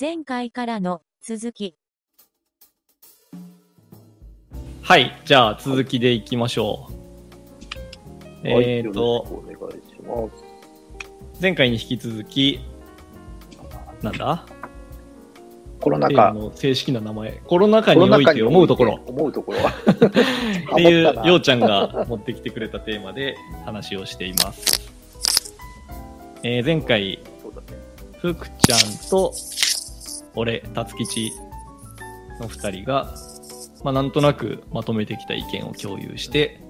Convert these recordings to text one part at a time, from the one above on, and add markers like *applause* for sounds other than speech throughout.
前回からの続き。はい、じゃあ続きでいきましょう。はいえっ、よと、ろしくお願いします。前回に引き続き、なんだ？コロナ禍。の正式な名前。コロナ禍において思うところ。思うところ。*laughs* っていうようちゃんが持ってきてくれたテーマで話をしています。えー前回、そうだね。ふくちゃんと俺、たつきちの2人が、まあ、なんとなくまとめてきた意見を共有して、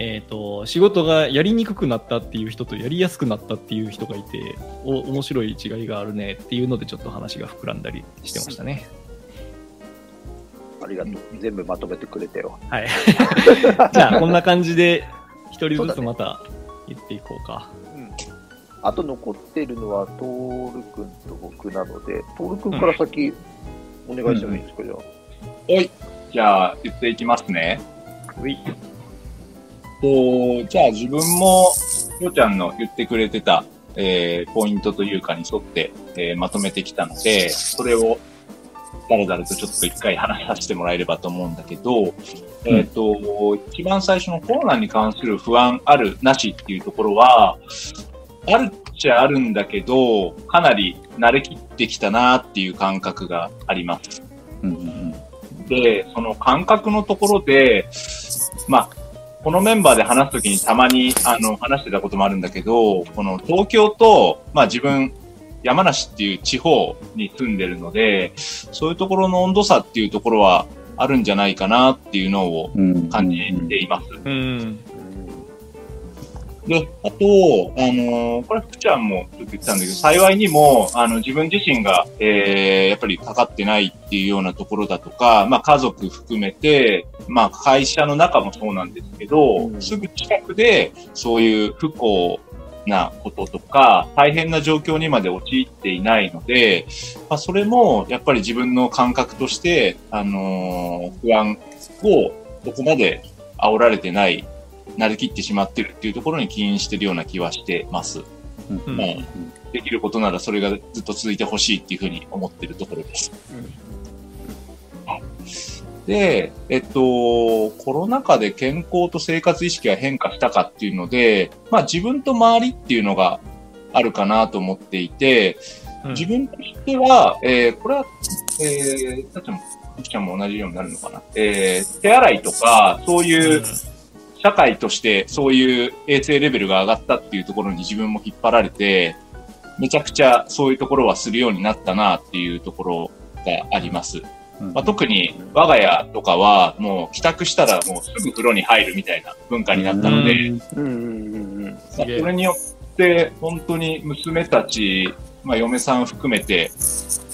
えー、と仕事がやりにくくなったっていう人とやりやすくなったっていう人がいてお面白い違いがあるねっていうのでちょっと話が膨らんだりしてましたね。ありがとう。全部まとめてくれたよ。はい、*laughs* じゃあこんな感じで一人ずつまた言っていこうか。うん。あと残ってるのは、トール君と僕なので、トール君から先、お願いしてもいいですか、じゃあ。はい。じゃあ、言っていきますね。ういと、じゃあ自分も、ようちゃんの言ってくれてた、えー、ポイントというかに沿って、えーまとめてきたので、それを、だらだらとちょっと一回話させてもらえればと思うんだけど、えっ、と、一番最初のコロナに関する不安あるなしっていうところは、あるっちゃあるんだけど、かなり慣れきってきたなっていう感覚があります。うんうんで、その感覚のところで、まあ、このメンバーで話すときにたまにあの話してたこともあるんだけど、この東京と、まあ自分、山梨っていう地方に住んでるので、そういうところの温度差っていうところはあるんじゃないかなっていうのをうんうん感じています。うんで、あと、あのーこれ、福ちゃんもちょっと言ってたんだけど、幸いにも、あの、自分自身が、えー、やっぱりかかってないっていうようなところだとか、まあ、家族含めて、まあ、会社の中もそうなんですけど、うん。すぐ近くで、そういう不幸なこととか、大変な状況にまで陥っていないので、まあ、それも、やっぱり自分の感覚として、あのー不安を、そこまで煽られてない慣れきってしまってるっていうところに起因してるような気はしてます。うんうんまあ、できることならそれがずっと続いてほしいっていうふうに思ってるところです。はいで、えっと、コロナ禍で健康と生活意識が変化したかっていうので、まあ自分と周りっていうのがあるかなと思っていて、うん自分としては、えーこれは、えー、たっも、ふきちゃんも同じようになるのかな。えー、手洗いとか、そういう、社会としてそういう衛生レベルが上がったっていうところに自分も引っ張られて、めちゃくちゃそういうところはするようになったなっていうところがあります。うん。まあ、特に我が家とかはもう帰宅したらもうすぐ風呂に入るみたいな文化になったので、それによって本当に娘たち、まあ、嫁さん含めて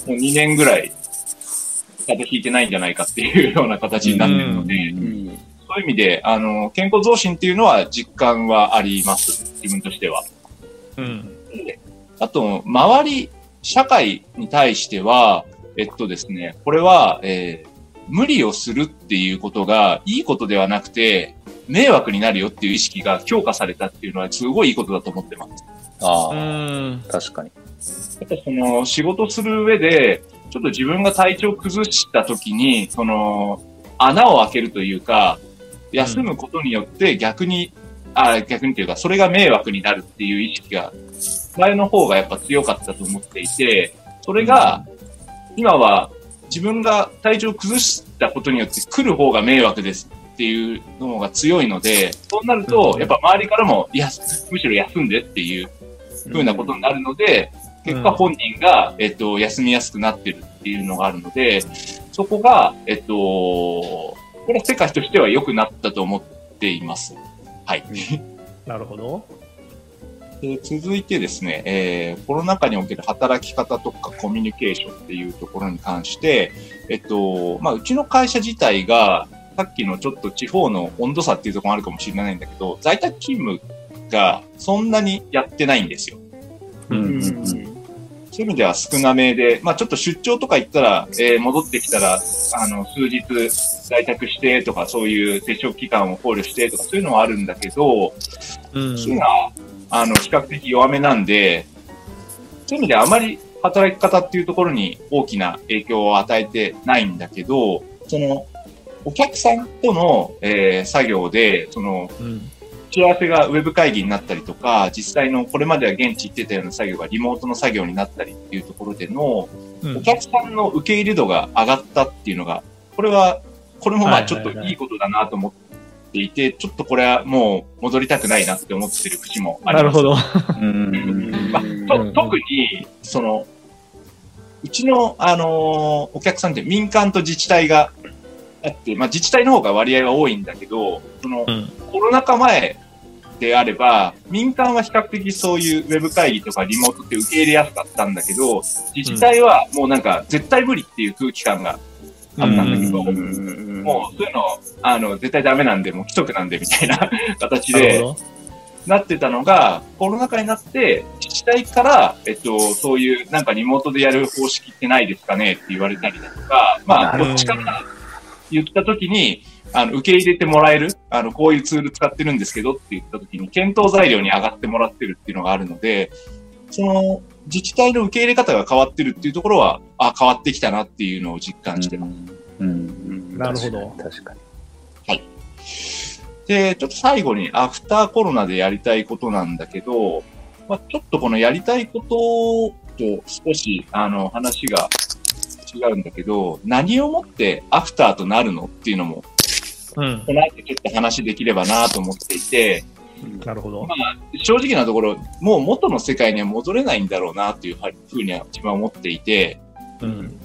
もう2年ぐらい風邪ひいてないんじゃないかっていうような形になってるので、うんそういう意味で、あの、健康増進っていうのは実感はあります。自分としては。うんあと、周り、社会に対しては、えっとですね、これは、えー無理をするっていうことがいいことではなくて、迷惑になるよっていう意識が強化されたっていうのはすごいいいことだと思ってます。あうあ、ん確かに。やっぱその仕事する上で、ちょっと自分が体調崩した時に、その穴を開けるというか、休むことによって逆に、あ逆にというか、それが迷惑になるっていう意識が、前の方がやっぱ強かったと思っていて、それが、今は自分が体調を崩したことによって来る方が迷惑ですっていうのが強いので、そうなると、やっぱ周りからも、いや、むしろ休んでっていうふうなことになるので、結果本人が、えっと、休みやすくなってるっていうのがあるので、そこが、えっと、これは世界としては良くなったと思っています。はい。なるほど。で続いてですね、えーコロナ禍における働き方とかコミュニケーションっていうところに関して、えっと、まあ、うちの会社自体が、さっきのちょっと地方の温度差っていうところもあるかもしれないんだけど、在宅勤務がそんなにやってないんですよ。ううんんそういう意味では少なめで、まあちょっと出張とか行ったら、えー戻ってきたら、あの、数日在宅してとか、そういう接触期間を考慮してとか、そういうのはあるんだけど、うん火が、あの、比較的弱めなんで、そういう意味であまり働き方っていうところに大きな影響を与えてないんだけど、その、お客さんとの、えー作業で、その、うん。打ち合わせがウェブ会議になったりとか、実際のこれまでは現地行ってたような作業がリモートの作業になったりっていうところでの、うんお客さんの受け入れ度が上がったっていうのが、これは、これもまあちょっといいことだなと思っていて、ちょっとこれはもう戻りたくないなって思ってる節もあります。なるほど。うんまあとうん特に、その、うちの、あのーお客さんって民間と自治体があって、まあ自治体の方が割合は多いんだけど、その、うん。コロナ禍前であれば、民間は比較的そういうウェブ会議とかリモートって受け入れやすかったんだけど、自治体はもうなんか絶対無理っていう空気感があったんだけど、うん。もうそういうの、あの、絶対ダメなんで、もう規則なんでみたいな *laughs* 形でなってたのが、コロナ禍になって、自治体から、えっと、そういうなんかリモートでやる方式ってないですかねって言われたりだとか、まあ、ど。こっちから言ったときに、あの、受け入れてもらえる、あの、こういうツール使ってるんですけどって言ったときに、検討材料に上がってもらってるっていうのがあるので、その、自治体の受け入れ方が変わってるっていうところは、あ、変わってきたなっていうのを実感してます。うん。なるほど。確かに。で、ちょっと最後にアフターコロナでやりたいことなんだけど、まあ、ちょっとこのやりたいことと少し、あの、話が違うんだけど、何をもってアフターとなるのっていうのも、うん。この後ちょっと話できればなと思っていて、なるほど。正直なところ、もう元の世界には戻れないんだろうなっていうふうには自分は思っていて、うん。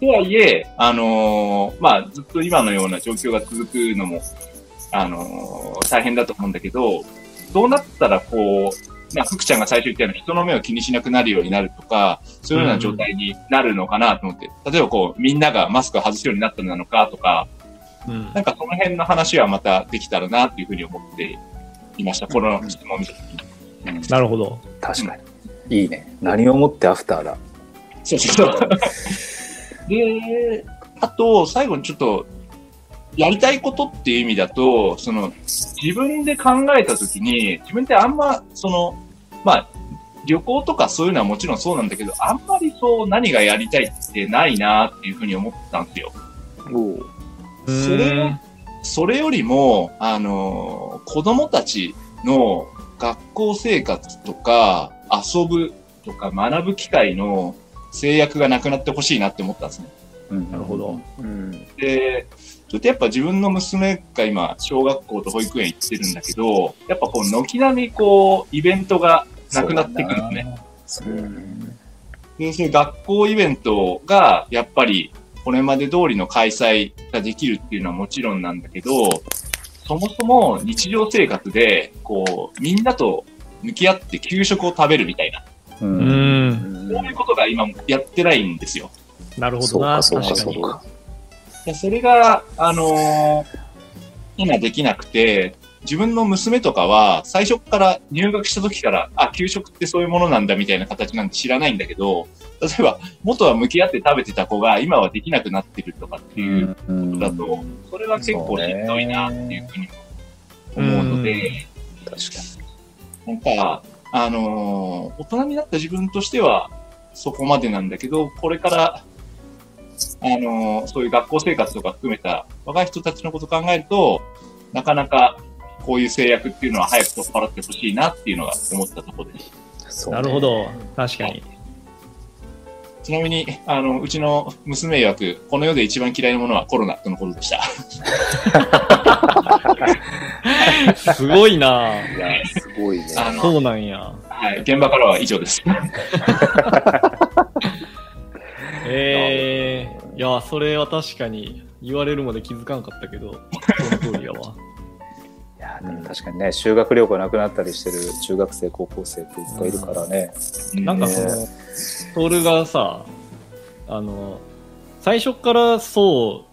とはいえ、あのーまあ、ずっと今のような状況が続くのも、あのー大変だと思うんだけど、どうなったらこう、まあ、福ちゃんが最初言ったような人の目を気にしなくなるようになるとか、そういうような状態になるのかなと思って、例えばこう、みんながマスクを外すようになったのなのかとか、うん。なんかその辺の話はまたできたらなっていうふうに思っていました。この質問を見たときに。うんなるほど。確かに。いいね。何をもってアフターだ。そうそうそう。で、あと、最後にちょっと、やりたいことっていう意味だと、その、自分で考えたときに、自分ってあんま、その、まあ、旅行とかそういうのはもちろんそうなんだけど、あんまりそう何がやりたいってないなっていうふうに思ったんですよ。それそれよりも、あの、子供たちの学校生活とか遊ぶとか学ぶ機会の制約がなくなってほしいなって思ったんですね。うんなるほど。うん。で、ちょっとやっぱ自分の娘が今、小学校と保育園行ってるんだけど、やっぱこう、軒並みこう、イベントがなくなってくるんですね。そうだね。で、そういう学校イベントが、やっぱり、これまで通りの開催ができるっていうのはもちろんなんだけど、そもそも日常生活で、こう、みんなと向き合って給食を食べるみたいな、う。うんん。そういうことが今やってないんですよ。なるほどな。そうか、確かに。そうか。でそれが、あのー今できなくて、自分の娘とかは最初から入学した時から、あ、給食ってそういうものなんだみたいな形なんて知らないんだけど、例えば、元は向き合って食べてた子が今はできなくなってるとかっていううんだと、それは結構しんどいなっていうふうに思うので、確かなんか、あのー大人になった自分としてはそこまでなんだけど、これから、あのーそういう学校生活とか含めた若い人たちのことを考えると、なかなかこういう制約っていうのは早く取っ払ってほしいなっていうのが思ったところです。なるほ。ど。確かに。ちなみに、あの、うちの娘曰く、この世で一番嫌いなものはコロナとのことでした。すごいないや、すごいね。そうなんや。はい、現場からは以上です。*laughs* ええいや、それは確かに言われるまで気づかんかったけど、その通りやわ。*laughs* いや、でも確かにね、修学旅行なくなったりしてる中学生、高校生っていっぱいいるからね。なんかその、トールがさ、あの、最初からそ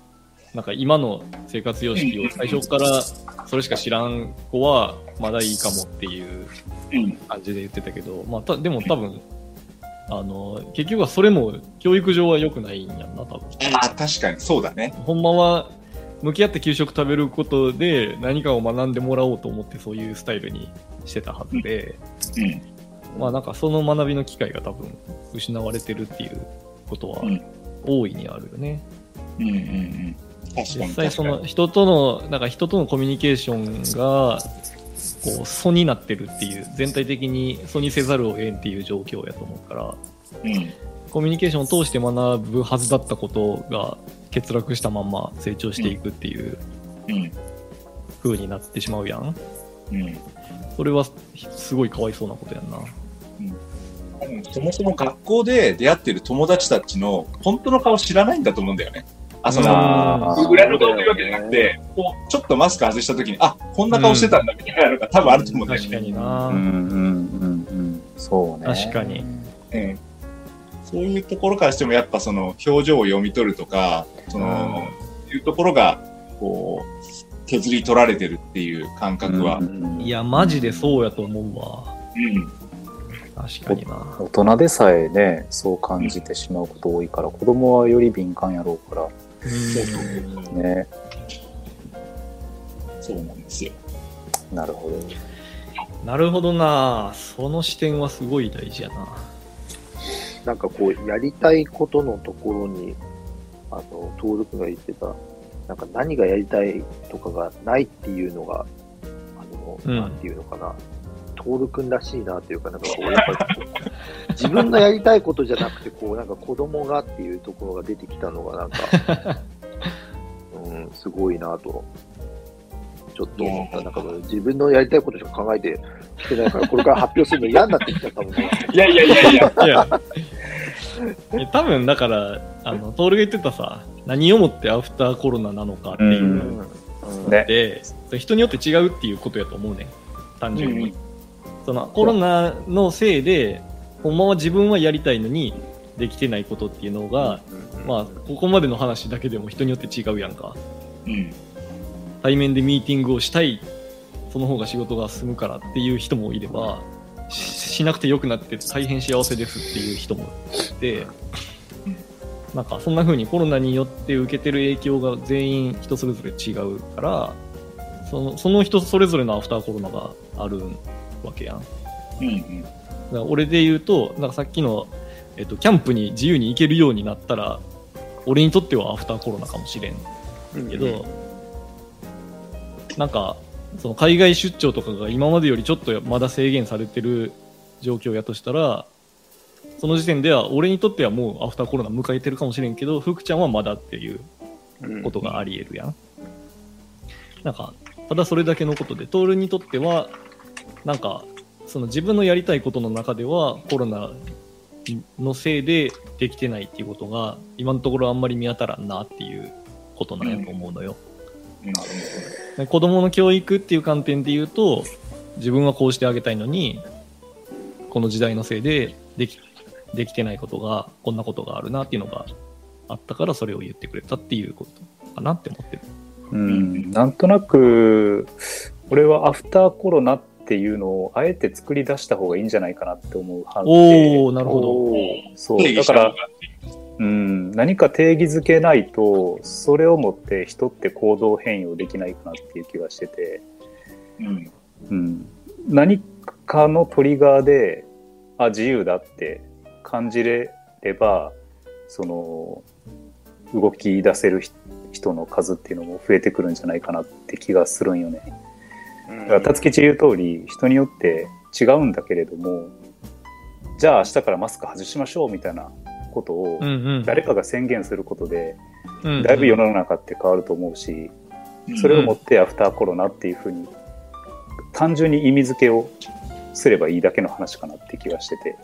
う、なんか今の生活様式を最初からそれしか知らん子はまだいいかもっていううん、感じで言ってたけど、まあ、たでも多分、あの、結局はそれも教育上は良くないんやんな、多分。ああ、確かにそうだね。ほんまは向き合って給食食べることで何かを学んでもらおうと思ってそういうスタイルにしてたはずで、うん。まあなんかその学びの機会が多分失われてるっていうことはうん大いにあるよね。うんうんうん。実際その人との、なんか人とのコミュニケーションが、こう、素になってるっていう、全体的に素にせざるを得んっていう状況やと思うから、にコミュニケーションを通して学ぶはずだったことが欠落したまんま成長していくっていううん。うん。風になってしまうやん。うん。それはすごいかわいそうなことやんな。多分そもそも学校で出会ってる友達たちの本当の顔知らないんだと思うんだよね。あ、その、あー裏の顔というわけじゃなくて、こう、ちょっとマスク外した時に、あ、こんな顔してたんだみたいなのが多分あると思うんだよね。確かにな、うんうんうんうん。そうね。確かに。うんそういうところからしても、やっぱその表情を読み取るとか、その、いうところが、こう、削り取られてるっていう感覚は、うんいや、マジでそうやと思うわ。うん。確かにな。大人でさえね、そう感じてしまうこと多いから、子供はより敏感やろうかうんら、ね。そうなんですよ。なるほど。なるほどな。その視点はすごい大事やな。なんかこう、やりたいことのところに、あの、登録が言ってた、なんか何がやりたいとかがないっていうのが、あの、うんなんていうのかな、トール君らしいなっていうか、なんかこう、やっぱり、自分のやりたいことじゃなくて、こう、なんか子供がっていうところが出てきたのが、なんか、*laughs* うん、すごいなと、ちょっと思った。なんか自分のやりたいことしか考えてきてないから、これから発表するの嫌になってきちゃったもんね。いやいやいやいや、*laughs* いや、え多分だから、あの、トールが言ってたさ、何をもってアフターコロナなのかっていう。うのん。うん。人によって違うっていうことやと思うね。単純に。うん。そのコロナのせいで、ほんまは自分はやりたいのにできてないことっていうのが、まあ、ここまでの話だけでも人によって違うやんか。うん。対面でミーティングをしたい、その方が仕事が進むからっていう人もいれば、ししなくてよくなって大変幸せですっていう人もいて、なんかそんな風にコロナによって受けてる影響が全員人それぞれ違うから、そのその人それぞれのアフターコロナがあるわけやん。うんうん。ら俺で言うと、なんかさっきの、えっと、キャンプに自由に行けるようになったら、俺にとってはアフターコロナかもしれん。けど、なんか、その海外出張とかが今までよりちょっとまだ制限されてる状況やとしたら、その時点では俺にとってはもうアフターコロナ迎えてるかもしれんけど、福ちゃんはまだっていうことがあり得るやん。なんか、ただそれだけのことで、トールにとっては、なんか、その自分のやりたいことの中ではコロナのせいでできてないっていうことが今のところあんまり見当たらんなっていうことなんやと思うのよ。うんで子供の教育っていう観点で言うと自分はこうしてあげたいのにこの時代のせいでできできてないことがこんなことがあるなっていうのがあったからそれを言ってくれたっていうことかなって思ってる。うん、なんとなく、俺はアフターコロナっていうのをあえて作り出した方がいいんじゃないかなって思う派で、おおなるほど。そう、定だからうん、何か定義づけないと、それをもって人って行動変容できないかなっていう気がしてて、うん。うん、何かのトリガーで、あ、自由だって感じれれば、その、動き出せる人人の数っていうのも増えてくるんじゃないかなって気がするんよね。だから、辰吉言う通り、人によって違うんだけれども、じゃあ明日からマスク外しましょうみたいなことを。誰かが宣言することで、うんうんだいぶ世の中って変わると思うし、それをもってアフターコロナっていうふうに、単純に意味付けをすればいいだけの話かなって気がしてて、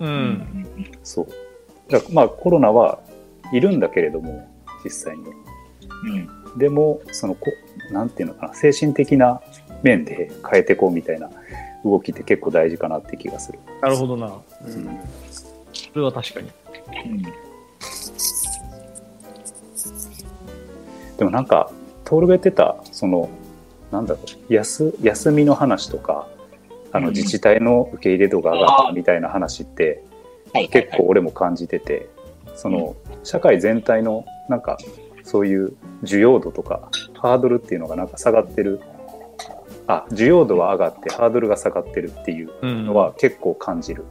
う。うんん。そう。だからまあコロナはいるんだけれども、実際に。うん。でも、そのこ、なんていうのかな、精神的な面で変えていこうみたいな動きって結構大事かなって気がする。なるほどな。うんそれは確かに。うん。でもなんか、トールが言ってた、その、なんだろう、休休みの話とか、あのうん自治体の受け入れ度が上がったみたいな話って、はい。結構俺も感じてて、その、社会全体の、なんか、そういう需要度とか、ハードルっていうのがなんか下がってるあ需要度は上がってハードルが下がってるっていううん。のは結構感じる、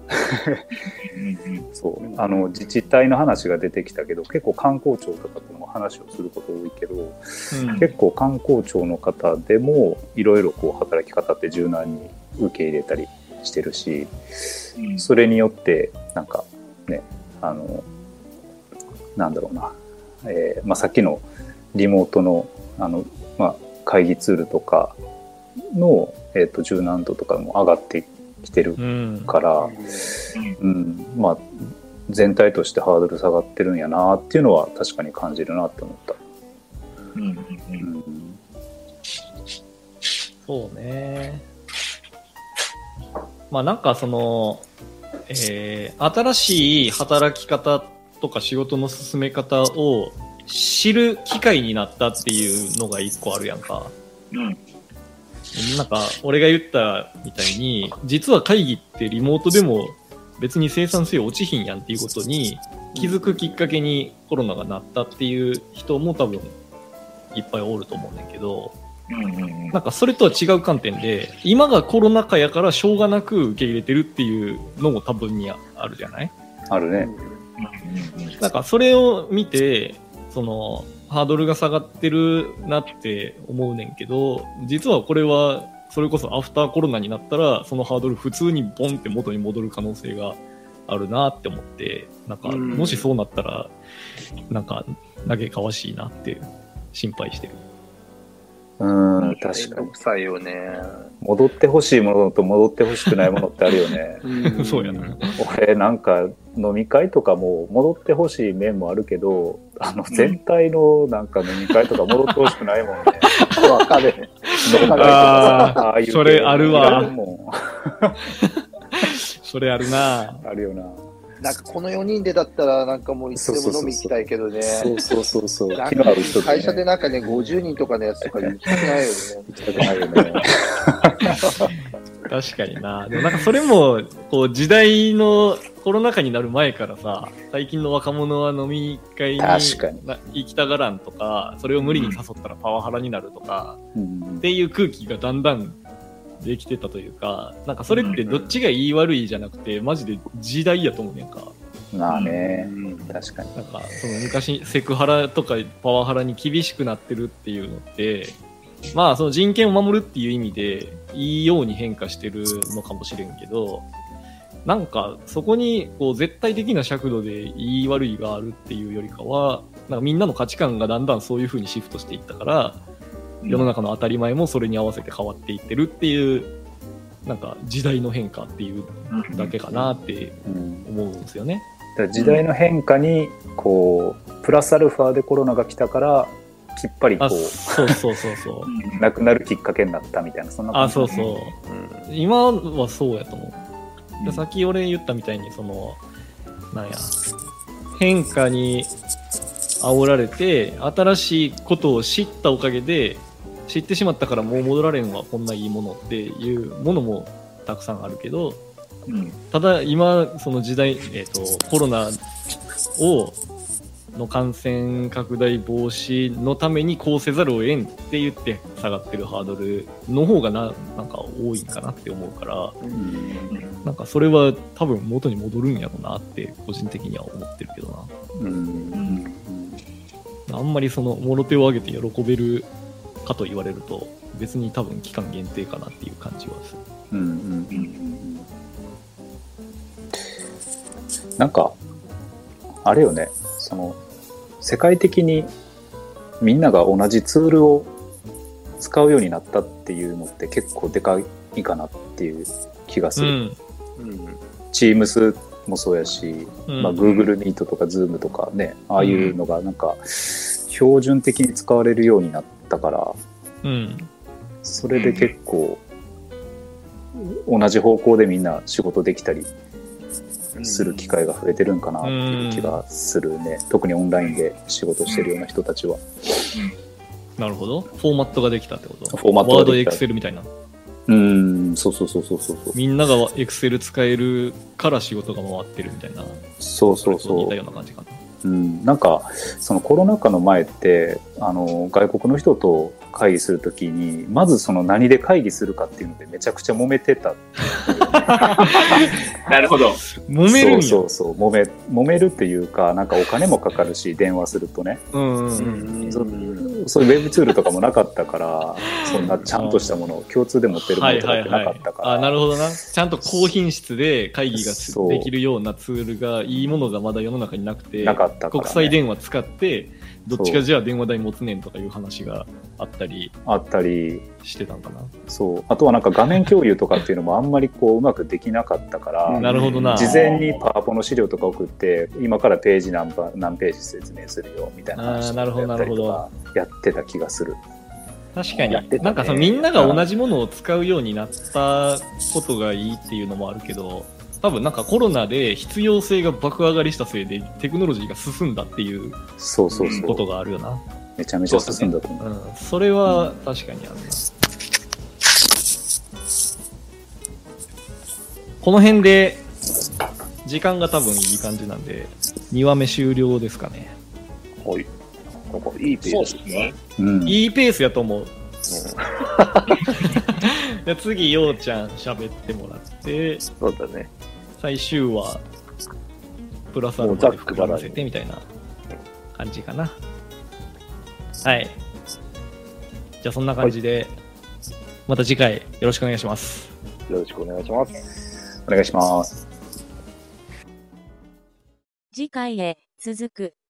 そう。あの自治体の話が出てきたけど結構観光庁とかとも話をすること多いけどうん。結構観光庁の方でもいろいろこう働き方って柔軟に受け入れたりしてるしうん。それによってなんかねあのなんだろうな、えーまあ、さっきのリモートのあの、まあ、会議ツールとかの、えー、と柔軟度とかも上がってきてるうんから、うんまあ、全体としてハードル下がってるんやなっていうのは確かに感じるなって思った。うんうんううんんそうね。まあなんかその、えー新しい働き方とか仕事の進め方を知る機会になったっていうのが一個あるやんか。うんなんか俺が言ったみたいに、実は会議ってリモートでも別に生産性落ちひんやんっていうことに気づくきっかけにコロナがなったっていう人も多分いっぱいおると思うねんけど、なんかそれとは違う観点で、今がコロナ禍やからしょうがなく受け入れてるっていうのも多分にあるじゃない？あるね。なんかそれを見て、その、ハードルが下がってるなって思うねんけど、実はこれは、それこそアフターコロナになったら、そのハードル普通にボンって元に戻る可能性があるなって思って、なんか、うんもしそうなったら、なんか、嘆かわしいなって心配してる。うん、確かにめんど。くさいよね。戻ってほしいものと戻ってほしくないものってあるよね。*laughs* *laughs* そうやな。俺なんか飲み会とかも戻ってほしい面もあるけど、あの全体のなんか飲み会とか戻ってほしくないもんね。*laughs* わかる。あさああいう系それあるわそれあるな。んあるよな。なんかこの4人でだったら、なんかもういつでも飲み行きたいけどね。そうそうそうそう。なんか会社でね。なんかね、50人とかのやつとか行きたくないよね。行きたくないよね。確かにな。でもなんかそれも、こう時代のコロナ禍になる前からさ、最近の若者は飲み会に確かにな行きたがらんとか、それを無理に誘ったらパワハラになるとか、うんっていう空気がだんだんできてたというか、なんかそれってどっちが言い悪いじゃなくて、マジで時代やと思うねんか。まあね、確かに。なんか、その昔、セクハラとかパワハラに厳しくなってるっていうのって、まあ、その人権を守るっていう意味で、いいように変化してるのかもしれんけど、なんか、そこに、こう、絶対的な尺度でいい悪いがあるっていうよりかは、なんかみんなの価値観がだんだんそういう風にシフトしていったから、世の中の当たり前もそれに合わせて変わっていってるっていう、なんか時代の変化っていうだけかなってうん思うんですよね。だ時代の変化にこうプラスアルファでコロナが来たからきっぱりこあ、うそうそうそうそう。*laughs* なくなるきっかけになったみたいなそんなあ、感じそうそう。今はそうやと思う。でさっき俺言ったみたいに、その、なんや、変化に煽られて、新しいことを知ったおかげで、知ってしまったからもう戻られんわ、こんないいものっていうものもたくさんあるけど、うんただ今、その時代、えっ、と、コロナを、の感染拡大防止のためにこうせざるを得んって言って下がってるハードルの方がな、なんか多いんかなって思うから、なんかそれは多分元に戻るんやろうなって個人的には思ってるけどうんな。あんまりその、もろ手を挙げて喜べるかと言われると、別に多分期間限定かなっていう感じはする。うんうんうんなんかあれよねその世界的にみんなが同じツールを使うようになったっていうのって結構でかいかなっていう気がする、うん。Teams もそうやし、うんまあ、Google Meet とか Zoom とかねああいうのがなんか標準的に使われるようになったからうん。それで結構同じ方向でみんな仕事できたりする機会が増えてるんかなっていう気がするね、特にオンラインで仕事してるような人たちは、なるほど。フォーマットができたってこと？フォーマットワード、エクセルみたいな。うんそうそうそうそうそうそうみんながエクセル使えるから仕事が回ってるみたいな。そうそう似そうたような感じかな。うん、なんかそのコロナ禍の前ってあの外国の人と会議するときに、まずその何で会議するかっていうのでめちゃくちゃ揉めてた。*laughs* なるほど。揉める。そうそうそう、揉め、揉めるっていうか、なんかお金もかかるし、電話するとね。うんうんううん。んそういうウェブツールとかもなかったから、そんなちゃんとしたものを *laughs* 共通で持ってるもはいのとかってはいはないかったから。あ、なるほどな。ちゃんと高品質で会議ができるようなツールが、いいものがまだ世の中になくて、なかったね。国際電話使って、どっちがじゃあ電話代持つねんとかいう話があったりあったり、してたんかな。そう。あとはなんか画面共有とかっていうのもあんまりこううまくできなかったから、うんなるほどな。事前にパワポの資料とか送って、今からページ何パ何ページ説明するよみたいな話なるほどやったりとかやってた気がする。確かに、やってたねなんかそのみんなが同じものを使うようになったことがいいっていうのもあるけど、多分なんかコロナで必要性が爆上がりしたせいでテクノロジーが進んだっていうそうそうそう。ことがあるよな。めちゃめちゃ進んだと思う。うん、それは確かにあるな。この辺で時間が多分いい感じなんで、2話目終了ですかね。はい。なんかいいペそうースですね。うん。いいペースやと思う。うんじゃあ次、ようちゃん喋ってもらって、そうだね。最終話、プラスアルファで膨らませてみたいな感じかな。はい。じゃあそんな感じで、また次回よろしくお願いします。よろしくお願いします。お願いします。次回へ続く。